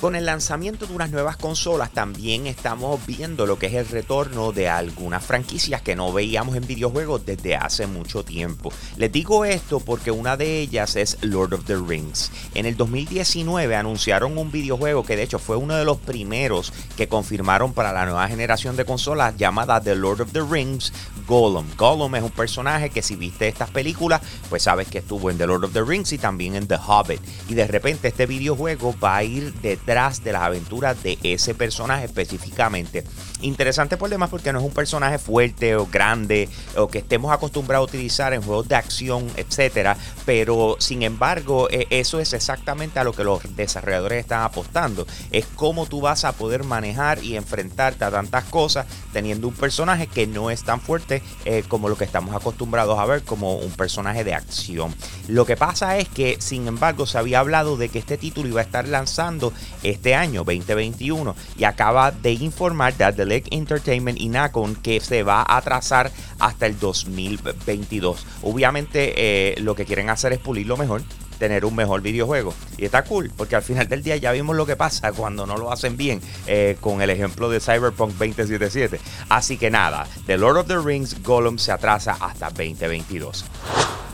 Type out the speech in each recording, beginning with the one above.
Con el lanzamiento de unas nuevas consolas también estamos viendo lo que es el retorno de algunas franquicias que no veíamos en videojuegos desde hace mucho tiempo. Les digo esto porque una de ellas es Lord of the Rings. En el 2019 anunciaron un videojuego que de hecho fue uno de los primeros que confirmaron para la nueva generación de consolas llamada The Lord of the Rings Gollum. Gollum es un personaje que si viste estas películas pues sabes que estuvo en The Lord of the Rings y también en The Hobbit. Y de repente este videojuego va a ir de de las aventuras de ese personaje específicamente. Interesante por demás porque no es un personaje fuerte o grande o que estemos acostumbrados a utilizar en juegos de acción, etcétera, pero sin embargo, e, eso es exactamente a lo que los desarrolladores están apostando. Es cómo tú vas a poder manejar y enfrentarte a tantas cosas teniendo un personaje que no es tan fuerte eh, como lo que estamos acostumbrados a ver como un personaje de acción. Lo que pasa es que, sin embargo, se había hablado de que este título iba a estar lanzando este año 2021 y acaba de informar de Lake Entertainment y Nacon que se va a atrasar hasta el 2022. Obviamente eh, lo que quieren hacer es pulirlo mejor tener un mejor videojuego. Y está cool, porque al final del día ya vimos lo que pasa cuando no lo hacen bien, eh, con el ejemplo de Cyberpunk 2077. Así que nada, The Lord of the Rings Gollum se atrasa hasta 2022.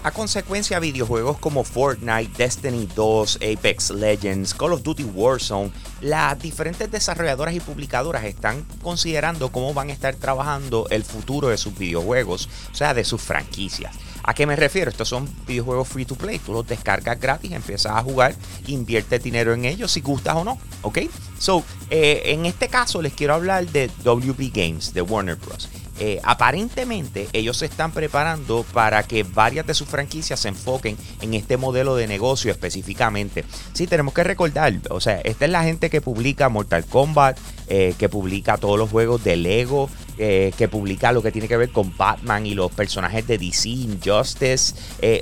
A consecuencia, videojuegos como Fortnite, Destiny 2, Apex Legends, Call of Duty Warzone, las diferentes desarrolladoras y publicadoras están considerando cómo van a estar trabajando el futuro de sus videojuegos, o sea, de sus franquicias. ¿A qué me refiero? Estos son videojuegos free to play. Tú los descargas gratis, empiezas a jugar, invierte dinero en ellos si gustas o no. ¿Ok? So, eh, en este caso les quiero hablar de WB Games, de Warner Bros. Eh, aparentemente ellos se están preparando para que varias de sus franquicias se enfoquen en este modelo de negocio específicamente. Sí, tenemos que recordar, o sea, esta es la gente que publica Mortal Kombat, eh, que publica todos los juegos de Lego, eh, que publica lo que tiene que ver con Batman y los personajes de DC, Injustice.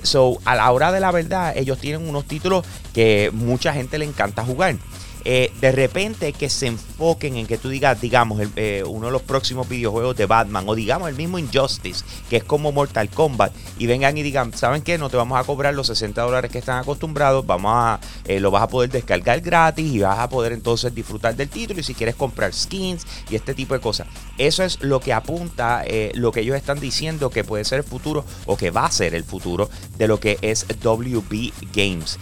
so, a la hora de la verdad, ellos tienen unos títulos que mucha gente le encanta jugar. Eh, de repente que se enfoquen en que tú digas, digamos, eh, uno de los próximos videojuegos de Batman o digamos el mismo Injustice, que es como Mortal Kombat, y vengan y digan, ¿saben qué? No te vamos a cobrar los 60 dólares que están acostumbrados, vamos a, eh, lo vas a poder descargar gratis y vas a poder entonces disfrutar del título y si quieres comprar skins y este tipo de cosas. Eso es lo que apunta, lo que ellos están diciendo que puede ser el futuro o que va a ser el futuro de lo que es WB Games.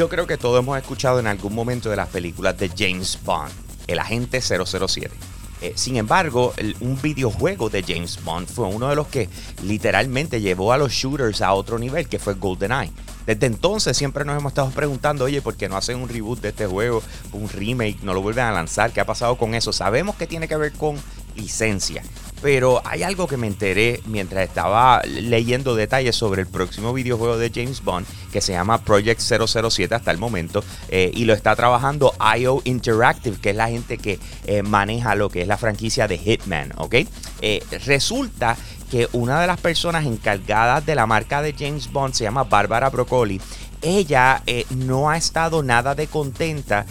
Yo creo que todos hemos escuchado en algún momento de las películas de James Bond, el agente 007. Eh, sin embargo, un videojuego de James Bond fue uno de los que literalmente llevó a los shooters a otro nivel, que fue GoldenEye. Desde entonces siempre nos hemos estado preguntando, oye, ¿por qué no hacen un reboot de este juego, un remake, no lo vuelven a lanzar? ¿Qué ha pasado con eso? Sabemos que tiene que ver con licencia. Pero hay algo que me enteré mientras estaba leyendo detalles sobre el próximo videojuego de James Bond que se llama Project 007 hasta el momento eh, y lo está trabajando IO Interactive, que es la gente que eh, maneja lo que es la franquicia de Hitman. Eh, resulta que una de las personas encargadas de la marca de James Bond se llama Bárbara Broccoli ella eh, no ha estado nada de contenta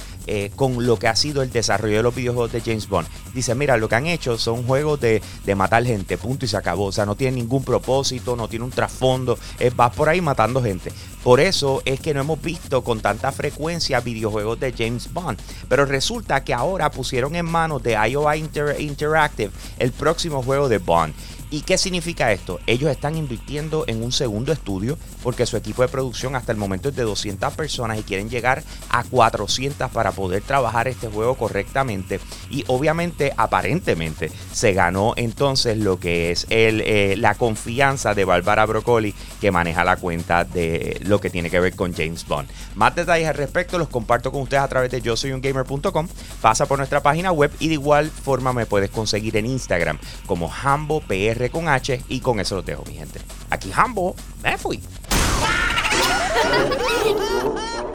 con lo que ha sido el desarrollo de los videojuegos de James Bond. Dice, mira, lo que han hecho son juegos de, matar gente, punto y se acabó. O sea, no tiene ningún propósito, no tiene un trasfondo, eh, vas por ahí matando gente. Por eso es que no hemos visto con tanta frecuencia videojuegos de James Bond. Pero resulta que ahora pusieron en manos de IOI Interactive el próximo juego de Bond. ¿Y qué significa esto? Ellos están invirtiendo en un segundo estudio porque su equipo de producción hasta el momento es de 200 personas y quieren llegar a 400 para poder trabajar este juego correctamente. Y obviamente, aparentemente, se ganó entonces lo que es eh, la confianza de Barbara Broccoli que maneja la cuenta de lo que tiene que ver con James Bond. Más detalles al respecto los comparto con ustedes a través de yo soy un gamer.com. Pasa por nuestra página web y de igual forma me puedes conseguir en Instagram como HamboPR con H y con eso lo dejo, mi gente. Aquí Hambo, me fui.